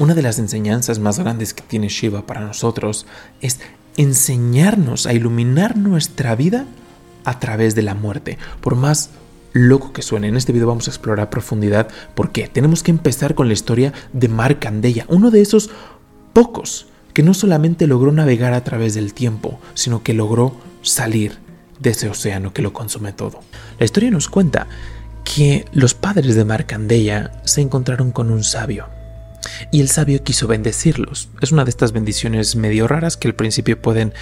Una de las enseñanzas más grandes que tiene Shiva para nosotros es enseñarnos a iluminar nuestra vida a través de la muerte. Por más loco que suene, en este video vamos a explorar a profundidad por qué. Tenemos que empezar con la historia de Markandeya, uno de esos pocos que no solamente logró navegar a través del tiempo, sino que logró salir de ese océano que lo consume todo. La historia nos cuenta que los padres de Markandeya se encontraron con un sabio y el sabio quiso bendecirlos. Es una de estas bendiciones medio raras que al principio pueden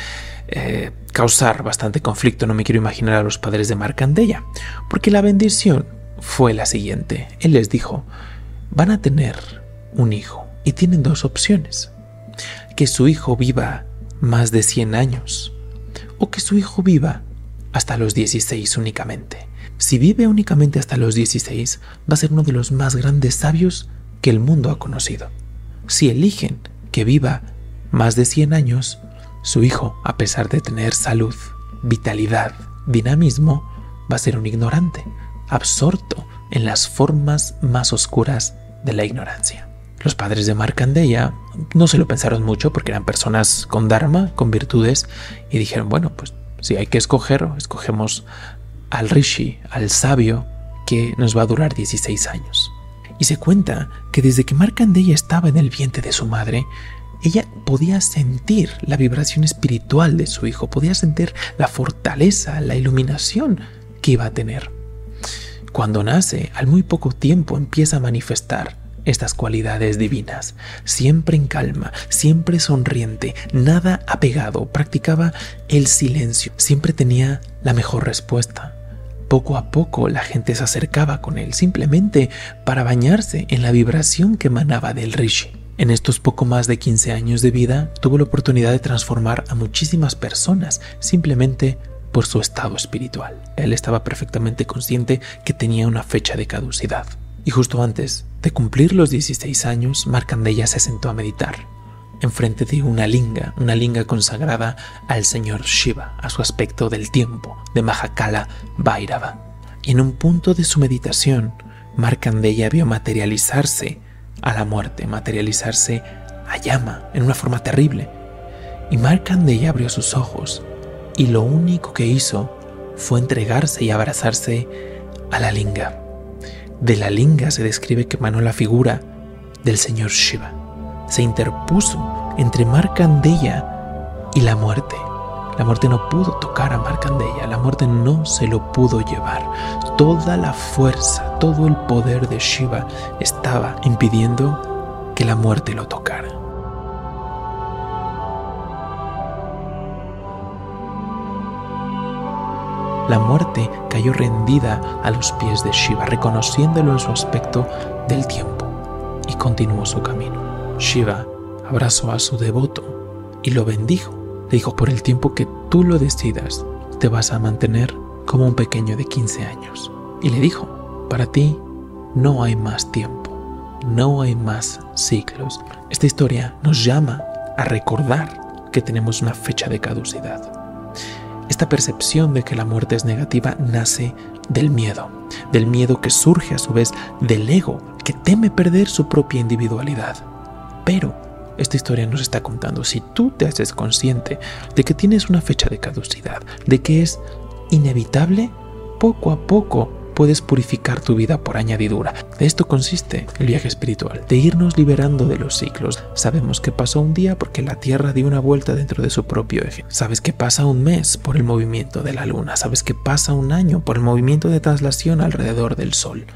eh, causar bastante conflicto. No me quiero imaginar a los padres de Marcandeya, porque la bendición fue la siguiente. Él les dijo, van a tener un hijo y tienen dos opciones. Que su hijo viva más de 100 años o que su hijo viva hasta los 16 únicamente. Si vive únicamente hasta los 16, va a ser uno de los más grandes sabios que el mundo ha conocido. Si eligen que viva más de 100 años, su hijo, a pesar de tener salud, vitalidad, dinamismo, va a ser un ignorante, absorto en las formas más oscuras de la ignorancia. Los padres de Markandeya no se lo pensaron mucho porque eran personas con dharma, con virtudes, y dijeron, bueno, pues si hay que escoger, escogemos al rishi, al sabio, que nos va a durar 16 años. Y se cuenta que desde que Markandeya estaba en el vientre de su madre, ella podía sentir la vibración espiritual de su hijo, podía sentir la fortaleza, la iluminación que iba a tener. Cuando nace, al muy poco tiempo empieza a manifestar estas cualidades divinas, siempre en calma, siempre sonriente, nada apegado, practicaba el silencio, siempre tenía la mejor respuesta. Poco a poco la gente se acercaba con él simplemente para bañarse en la vibración que emanaba del rishi. En estos poco más de 15 años de vida tuvo la oportunidad de transformar a muchísimas personas simplemente por su estado espiritual. Él estaba perfectamente consciente que tenía una fecha de caducidad. Y justo antes de cumplir los 16 años, Markandeya se sentó a meditar enfrente de una linga, una linga consagrada al señor Shiva, a su aspecto del tiempo, de Mahakala Bhairava. Y en un punto de su meditación, Markandeya vio materializarse a la muerte, materializarse a llama, en una forma terrible. Y Markandeya abrió sus ojos, y lo único que hizo fue entregarse y abrazarse a la linga. De la linga se describe que emanó la figura del señor Shiva se interpuso entre Marcandeya y la muerte. La muerte no pudo tocar a Marcandeya, la muerte no se lo pudo llevar. Toda la fuerza, todo el poder de Shiva estaba impidiendo que la muerte lo tocara. La muerte cayó rendida a los pies de Shiva, reconociéndolo en su aspecto del tiempo, y continuó su camino. Shiva abrazó a su devoto y lo bendijo. Le dijo, por el tiempo que tú lo decidas, te vas a mantener como un pequeño de 15 años. Y le dijo, para ti no hay más tiempo, no hay más ciclos. Esta historia nos llama a recordar que tenemos una fecha de caducidad. Esta percepción de que la muerte es negativa nace del miedo, del miedo que surge a su vez del ego que teme perder su propia individualidad. Pero esta historia nos está contando, si tú te haces consciente de que tienes una fecha de caducidad, de que es inevitable, poco a poco puedes purificar tu vida por añadidura. De esto consiste el viaje espiritual, de irnos liberando de los ciclos. Sabemos que pasó un día porque la Tierra dio una vuelta dentro de su propio eje. Sabes que pasa un mes por el movimiento de la Luna. Sabes que pasa un año por el movimiento de traslación alrededor del Sol.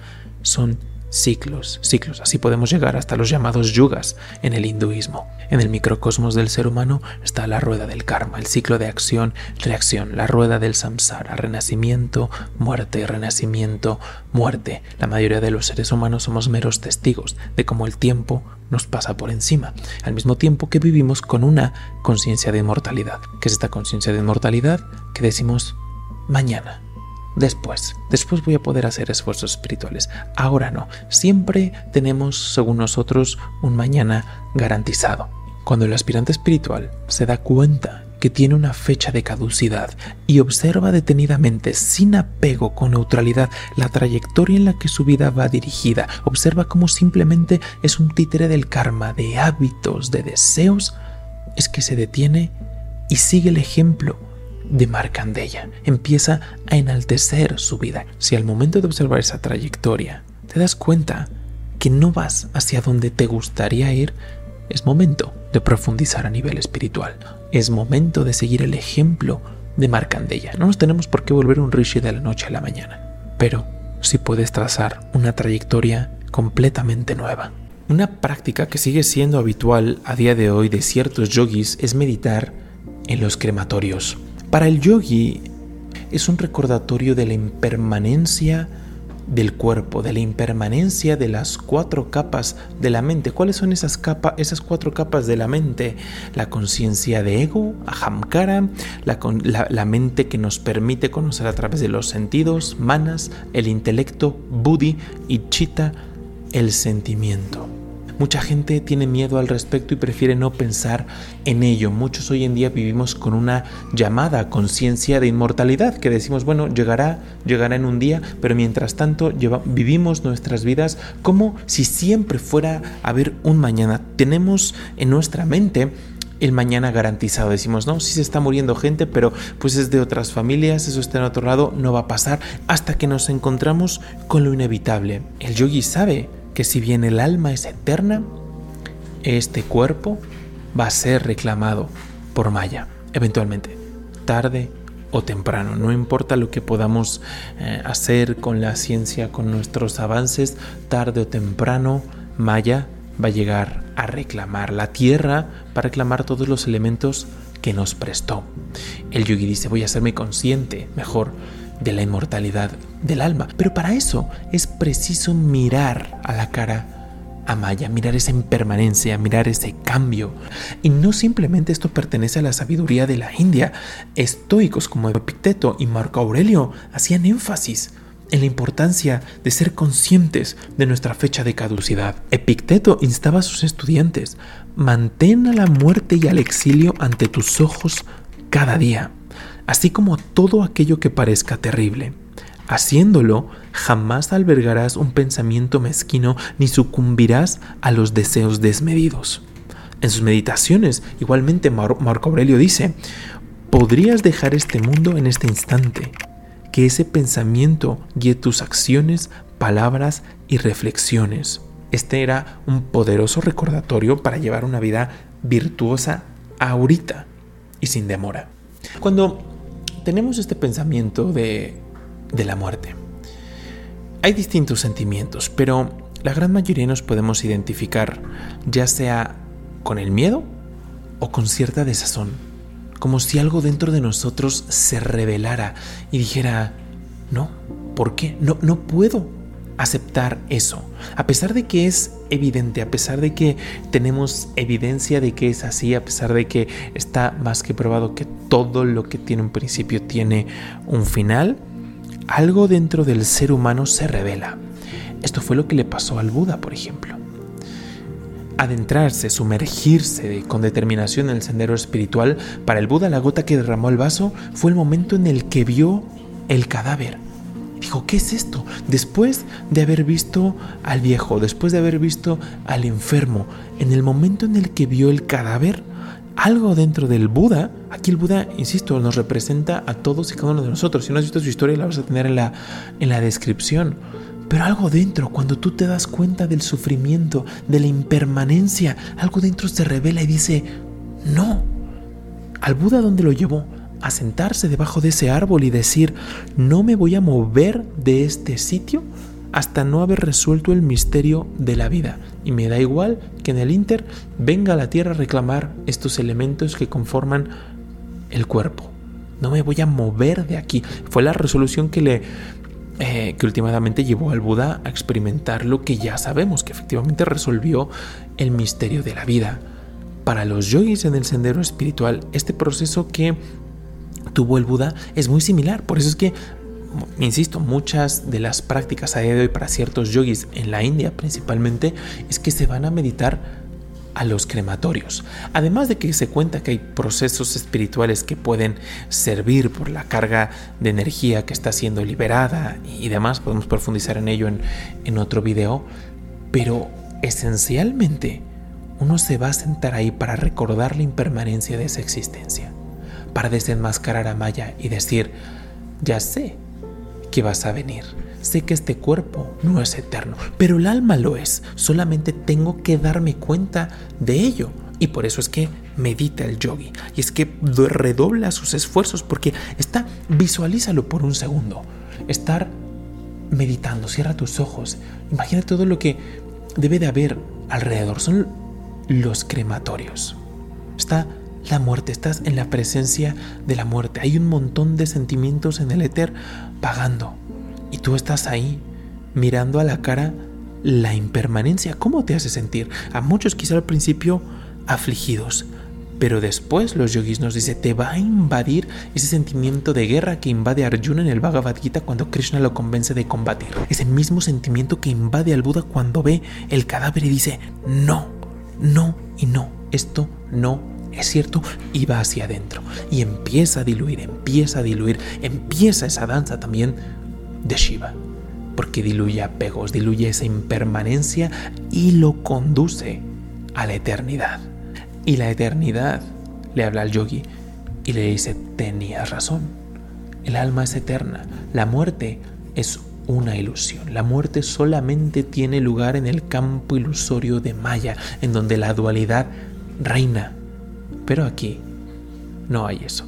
Son ciclos, ciclos. Así podemos llegar hasta los llamados yugas en el hinduismo. En el microcosmos del ser humano está la rueda del karma, el ciclo de acción, reacción, la rueda del samsara, renacimiento, muerte, renacimiento, muerte. La mayoría de los seres humanos somos meros testigos de cómo el tiempo nos pasa por encima, al mismo tiempo que vivimos con una conciencia de inmortalidad. ¿Qué es esta conciencia de inmortalidad? Que decimos mañana, Después, después voy a poder hacer esfuerzos espirituales. Ahora no. Siempre tenemos, según nosotros, un mañana garantizado. Cuando el aspirante espiritual se da cuenta que tiene una fecha de caducidad y observa detenidamente, sin apego, con neutralidad, la trayectoria en la que su vida va dirigida, observa cómo simplemente es un títere del karma, de hábitos, de deseos, es que se detiene y sigue el ejemplo de Marcandella. Empieza a enaltecer su vida. Si al momento de observar esa trayectoria te das cuenta que no vas hacia donde te gustaría ir, es momento de profundizar a nivel espiritual. Es momento de seguir el ejemplo de Marcandella. No nos tenemos por qué volver un rishi de la noche a la mañana, pero sí puedes trazar una trayectoria completamente nueva. Una práctica que sigue siendo habitual a día de hoy de ciertos yogis es meditar en los crematorios. Para el yogi es un recordatorio de la impermanencia del cuerpo, de la impermanencia de las cuatro capas de la mente. ¿Cuáles son esas esas cuatro capas de la mente? La conciencia de ego, ahamkara, la, la, mente que nos permite conocer a través de los sentidos, manas, el intelecto, buddhi y chitta, el sentimiento. Mucha gente tiene miedo al respecto y prefiere no pensar en ello. Muchos hoy en día vivimos con una llamada conciencia de inmortalidad que decimos, bueno, llegará, llegará en un día, pero mientras tanto vivimos nuestras vidas como si siempre fuera a haber un mañana. Tenemos en nuestra mente el mañana garantizado. Decimos, no, sí se está muriendo gente, pero pues es de otras familias, eso está en otro lado, no va a pasar hasta que nos encontramos con lo inevitable. El yogi sabe que si bien el alma es eterna, este cuerpo va a ser reclamado por Maya, eventualmente, tarde o temprano. No importa lo que podamos eh, hacer con la ciencia, con nuestros avances, tarde o temprano, Maya va a llegar a reclamar la tierra, para reclamar todos los elementos que nos prestó. El yogi dice, voy a hacerme consciente mejor de la inmortalidad del alma. Pero para eso es preciso mirar a la cara a Maya, mirar esa impermanencia, mirar ese cambio. Y no simplemente esto pertenece a la sabiduría de la India. Estoicos como Epicteto y Marco Aurelio hacían énfasis en la importancia de ser conscientes de nuestra fecha de caducidad. Epicteto instaba a sus estudiantes, mantén a la muerte y al exilio ante tus ojos cada día así como todo aquello que parezca terrible. Haciéndolo, jamás albergarás un pensamiento mezquino ni sucumbirás a los deseos desmedidos. En sus meditaciones, igualmente Marco Aurelio dice, podrías dejar este mundo en este instante, que ese pensamiento guíe tus acciones, palabras y reflexiones. Este era un poderoso recordatorio para llevar una vida virtuosa ahorita y sin demora. Cuando tenemos este pensamiento de, de la muerte. Hay distintos sentimientos, pero la gran mayoría nos podemos identificar ya sea con el miedo o con cierta desazón, como si algo dentro de nosotros se revelara y dijera, no, ¿por qué? No, no puedo aceptar eso, a pesar de que es evidente, a pesar de que tenemos evidencia de que es así, a pesar de que está más que probado que todo lo que tiene un principio tiene un final, algo dentro del ser humano se revela. Esto fue lo que le pasó al Buda, por ejemplo. Adentrarse, sumergirse con determinación en el sendero espiritual, para el Buda la gota que derramó el vaso fue el momento en el que vio el cadáver Dijo, ¿qué es esto? Después de haber visto al viejo, después de haber visto al enfermo, en el momento en el que vio el cadáver, algo dentro del Buda, aquí el Buda, insisto, nos representa a todos y cada uno de nosotros. Si no has visto su historia, la vas a tener en la, en la descripción. Pero algo dentro, cuando tú te das cuenta del sufrimiento, de la impermanencia, algo dentro se revela y dice, no. ¿Al Buda dónde lo llevó? a sentarse debajo de ese árbol y decir, no me voy a mover de este sitio hasta no haber resuelto el misterio de la vida. Y me da igual que en el Inter venga la tierra a reclamar estos elementos que conforman el cuerpo. No me voy a mover de aquí. Fue la resolución que le eh, que últimamente llevó al Buda a experimentar lo que ya sabemos, que efectivamente resolvió el misterio de la vida. Para los yogis en el sendero espiritual, este proceso que tuvo el Buda es muy similar. Por eso es que, insisto, muchas de las prácticas a día de hoy para ciertos yogis en la India principalmente es que se van a meditar a los crematorios. Además de que se cuenta que hay procesos espirituales que pueden servir por la carga de energía que está siendo liberada y demás, podemos profundizar en ello en, en otro video, pero esencialmente uno se va a sentar ahí para recordar la impermanencia de esa existencia, para desenmascarar a Maya y decir, ya sé que vas a venir, sé que este cuerpo no es eterno, pero el alma lo es, solamente tengo que darme cuenta de ello. Y por eso es que medita el yogi. Y es que redobla sus esfuerzos porque está, visualízalo por un segundo. Estar meditando, cierra tus ojos. Imagina todo lo que debe de haber alrededor. Son los crematorios. Está la muerte, estás en la presencia de la muerte. Hay un montón de sentimientos en el éter pagando. Y tú estás ahí mirando a la cara la impermanencia. ¿Cómo te hace sentir? A muchos quizá al principio afligidos, pero después los yogis nos dice, te va a invadir ese sentimiento de guerra que invade a Arjuna en el Bhagavad Gita cuando Krishna lo convence de combatir. Ese mismo sentimiento que invade al Buda cuando ve el cadáver y dice, no, no y no, esto no es cierto, y va hacia adentro. Y empieza a diluir, empieza a diluir, empieza esa danza también de Shiva. Porque diluye apegos, diluye esa impermanencia y lo conduce a la eternidad. Y la eternidad le habla al yogi y le dice, tenías razón. El alma es eterna. La muerte es una ilusión. La muerte solamente tiene lugar en el campo ilusorio de Maya, en donde la dualidad reina. Pero aquí no hay eso.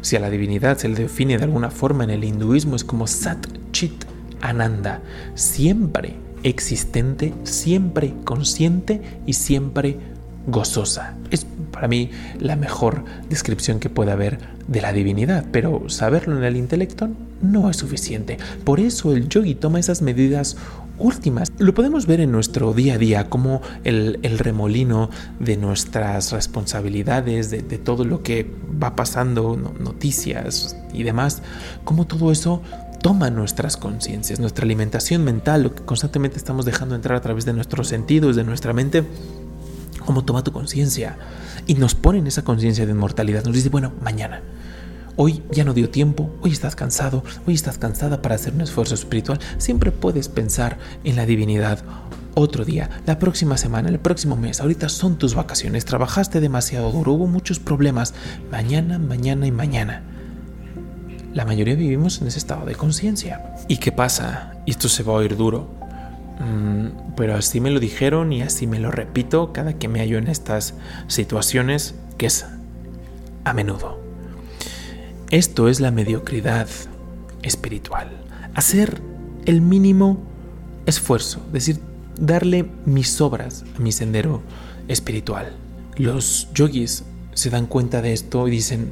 Si a la divinidad se le define de alguna forma en el hinduismo es como Sat Chit Ananda, siempre existente, siempre consciente y siempre gozosa. Es para mí la mejor descripción que puede haber de la divinidad, pero saberlo en el intelecto no es suficiente. Por eso el yogi toma esas medidas últimas. Lo podemos ver en nuestro día a día, como el, remolino de nuestras responsabilidades, de, de, todo lo que va pasando, noticias y demás, como todo eso toma nuestras conciencias, nuestra alimentación mental, lo que constantemente estamos dejando entrar a través de nuestros sentidos, de nuestra mente cómo toma tu conciencia y nos pone en esa conciencia de inmortalidad. Nos dice, bueno, mañana. Hoy ya no dio tiempo, hoy estás cansado, hoy estás cansada para hacer un esfuerzo espiritual. Siempre puedes pensar en la divinidad otro día, la próxima semana, el próximo mes. Ahorita son tus vacaciones, trabajaste demasiado duro, hubo muchos problemas. Mañana, mañana y mañana. La mayoría vivimos en ese estado de conciencia. ¿Y qué pasa? Esto se va a oír duro. Mm, pero así me lo dijeron y así me lo repito cada que me hallo en estas situaciones, que es a menudo. Esto es la mediocridad espiritual. Hacer el mínimo esfuerzo, es decir, darle mis obras a mi sendero espiritual. Los yogis se dan cuenta de esto y dicen,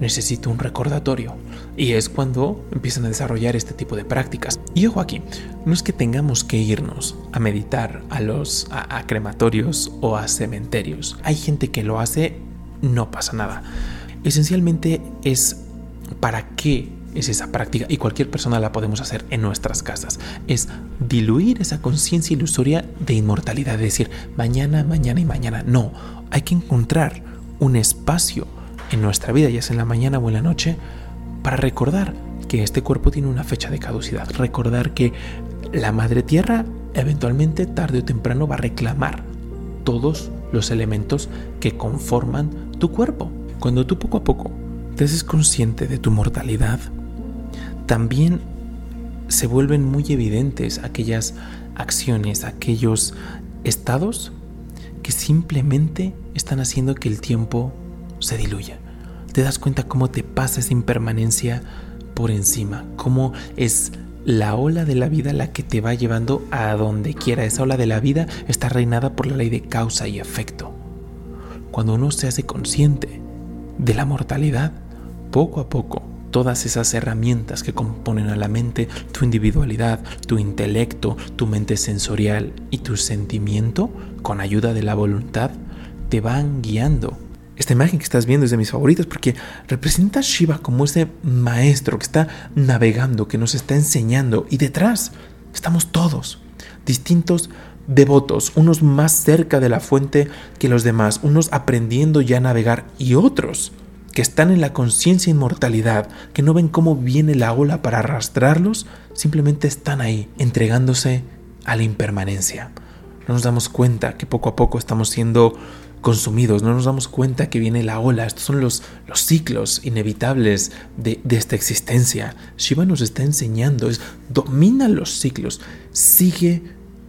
necesito un recordatorio. Y es cuando empiezan a desarrollar este tipo de prácticas. Y ojo aquí, no es que tengamos que irnos a meditar a los a, crematorios o a cementerios. Hay gente que lo hace, no pasa nada. Esencialmente es para qué es esa práctica y cualquier persona la podemos hacer en nuestras casas. Es diluir esa conciencia ilusoria de inmortalidad, es decir, mañana, mañana y mañana. No, hay que encontrar un espacio en nuestra vida, ya sea en la mañana o en la noche, para recordar que este cuerpo tiene una fecha de caducidad, recordar que la madre tierra eventualmente, tarde o temprano, va a reclamar todos los elementos que conforman tu cuerpo. Cuando tú poco a poco te haces consciente de tu mortalidad, también se vuelven muy evidentes aquellas acciones, aquellos estados que simplemente están haciendo que el tiempo se diluya. Te das cuenta cómo te pasa esa impermanencia por encima, cómo es la ola de la vida la que te va llevando a donde quiera. Esa ola de la vida está reinada por la ley de causa y efecto. Cuando uno se hace consciente de la mortalidad, poco a poco todas esas herramientas que componen a la mente, tu individualidad, tu intelecto, tu mente sensorial y tu sentimiento, con ayuda de la voluntad, te van guiando esta imagen que estás viendo es de mis favoritas porque representa a Shiva como ese maestro que está navegando, que nos está enseñando y detrás estamos todos, distintos devotos, unos más cerca de la fuente que los demás, unos aprendiendo ya a navegar y otros que están en la conciencia inmortalidad, que no ven cómo viene la ola para arrastrarlos, simplemente están ahí, entregándose a la impermanencia. No nos damos cuenta que poco a poco estamos siendo consumidos, no nos damos cuenta que viene la ola, estos son los, los ciclos inevitables de, de, esta existencia. Shiva nos está enseñando, es, domina los ciclos, sigue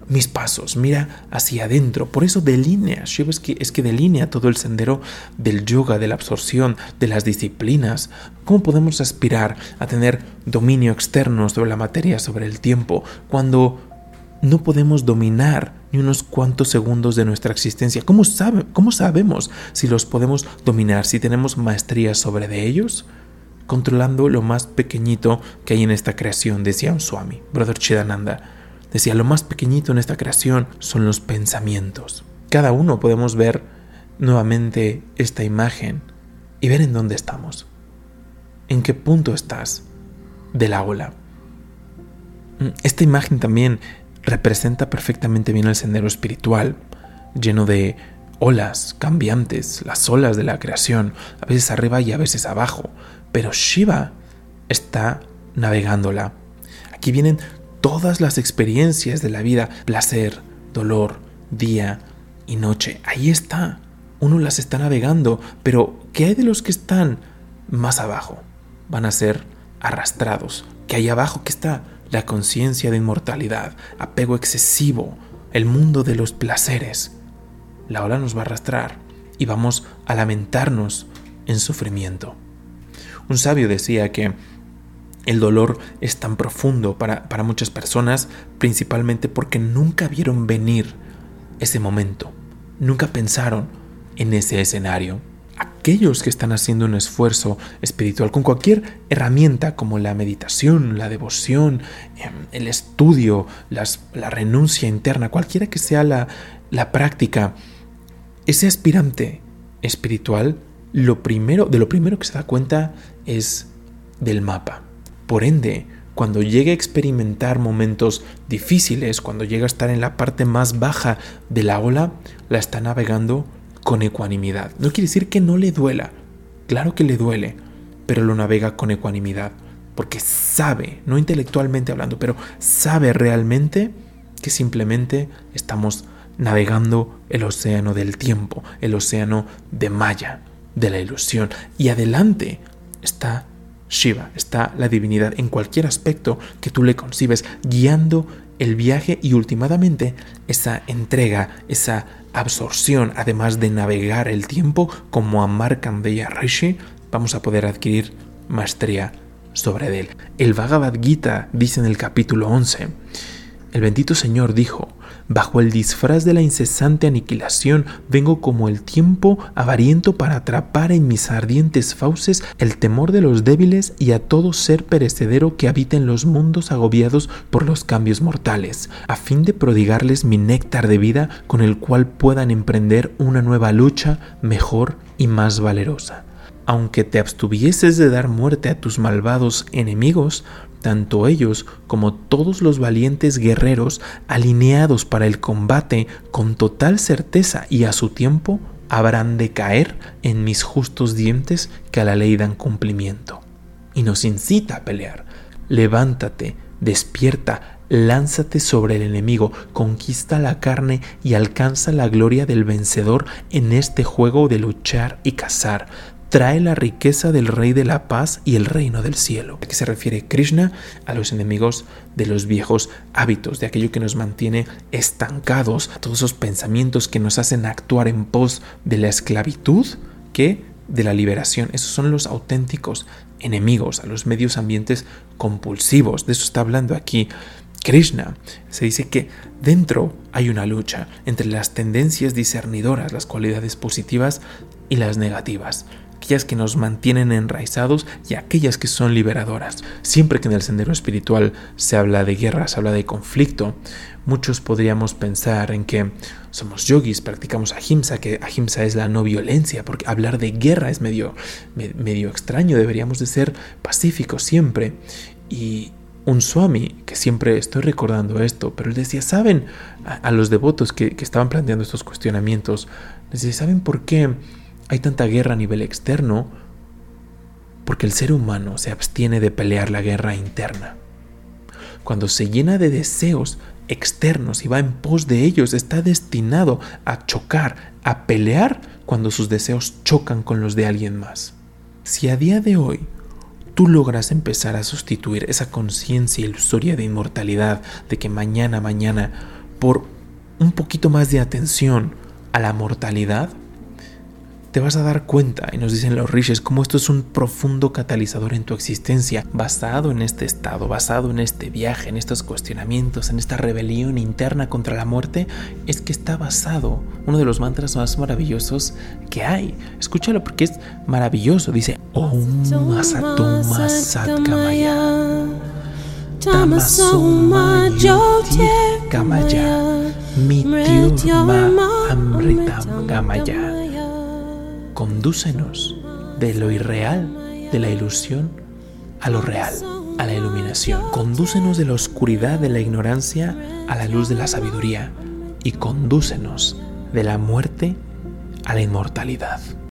mis pasos, mira hacia adentro, por eso delinea, Shiva es que, es que delinea todo el sendero del yoga, de la absorción, de las disciplinas. ¿Cómo podemos aspirar a tener dominio externo sobre la materia, sobre el tiempo, cuando no podemos dominar ni unos cuantos segundos de nuestra existencia. ¿Cómo, ¿Cómo sabemos si los podemos dominar, si tenemos maestría sobre de ellos? Controlando lo más pequeñito que hay en esta creación, decía un Swami, Brother Chidananda. Decía, lo más pequeñito en esta creación son los pensamientos. Cada uno podemos ver nuevamente esta imagen y ver en dónde estamos. ¿En qué punto estás de la ola? Esta imagen también representa perfectamente bien el sendero espiritual, lleno de olas cambiantes, las olas de la creación, a veces arriba y a veces abajo, pero Shiva está navegándola. Aquí vienen todas las experiencias de la vida, placer, dolor, día y noche. Ahí está. Uno las está navegando, pero ¿qué hay de los que están más abajo? Van a ser arrastrados. ¿Qué hay abajo que está? La conciencia de inmortalidad, apego excesivo, el mundo de los placeres. La ola nos va a arrastrar y vamos a lamentarnos en sufrimiento. Un sabio decía que el dolor es tan profundo para, para muchas personas principalmente porque nunca vieron venir ese momento, nunca pensaron en ese escenario aquellos que están haciendo un esfuerzo espiritual con cualquier herramienta como la meditación, la devoción, em, el estudio, la renuncia interna, cualquiera que sea la, la práctica, ese aspirante espiritual, lo primero, de lo primero que se da cuenta es del mapa. Por ende, cuando llegue a experimentar momentos difíciles, cuando llega a estar en la parte más baja de la ola, la está navegando con ecuanimidad. No quiere decir que no le duela, claro que le duele, pero lo navega con ecuanimidad, porque sabe, no intelectualmente hablando, pero sabe realmente que simplemente estamos navegando el océano del tiempo, el océano de Maya, de la ilusión, y adelante está Shiva, está la divinidad en cualquier aspecto que tú le concibes, guiando el viaje y últimamente esa entrega, esa absorción, además de navegar el tiempo como a Markandeya Rishi, vamos a poder adquirir maestría sobre él. El Bhagavad Gita dice en el capítulo 11, el bendito Señor dijo, Bajo el disfraz de la incesante aniquilación vengo como el tiempo avariento para atrapar en mis ardientes fauces el temor de los débiles y a todo ser perecedero que habita en los mundos agobiados por los cambios mortales, a fin de prodigarles mi néctar de vida con el cual puedan emprender una nueva lucha mejor y más valerosa. Aunque te abstuvieses de dar muerte a tus malvados enemigos, tanto ellos como todos los valientes guerreros alineados para el combate con total certeza y a su tiempo habrán de caer en mis justos dientes que a la ley dan cumplimiento. Y nos incita a pelear. Levántate, despierta, lánzate sobre el enemigo, conquista la carne y alcanza la gloria del vencedor en este juego de luchar y cazar trae la riqueza del Rey de la Paz y el reino del cielo. ¿A qué se refiere Krishna? A los enemigos de los viejos hábitos, de aquello que nos mantiene estancados, todos esos pensamientos que nos hacen actuar en pos de la esclavitud que de la liberación. Esos son los auténticos enemigos, a los medios ambientes compulsivos. De eso está hablando aquí Krishna. Se dice que dentro hay una lucha entre las tendencias discernidoras, las cualidades positivas y las negativas aquellas que nos mantienen enraizados y aquellas que son liberadoras. Siempre que en el sendero espiritual se habla de guerra, se habla de conflicto, muchos podríamos pensar en que somos yogis, practicamos ahimsa, que ahimsa es la no violencia, porque hablar de guerra es medio, medio extraño, deberíamos de ser pacíficos siempre. Y, un swami, que siempre estoy recordando esto, pero él decía, ¿saben? A, los devotos que, estaban planteando estos cuestionamientos, decía, ¿saben por qué hay tanta guerra a nivel externo? Porque el ser humano se abstiene de pelear la guerra interna. Cuando se llena de deseos externos y va en pos de ellos, está destinado a chocar, a pelear cuando sus deseos chocan con los de alguien más. Si a día de hoy tú logras empezar a sustituir esa conciencia ilusoria de inmortalidad, de que mañana, mañana, por un poquito más de atención a la mortalidad, te vas a dar cuenta, y nos dicen los rishis, cómo esto es un profundo catalizador en tu existencia, basado en este estado, basado en este viaje, en estos cuestionamientos, en esta rebelión interna contra la muerte, es que está basado, uno de los mantras más maravillosos que hay. Escúchalo porque es maravilloso, dice Om Asatoma Satkamaya. Tamasoma Kamaya. Mityurma Amritam Gamaya condúcenos de lo irreal, de la ilusión, a lo real, a la iluminación. Condúcenos de la oscuridad, de la ignorancia, a la luz de la sabiduría. Y condúcenos de la muerte a la inmortalidad.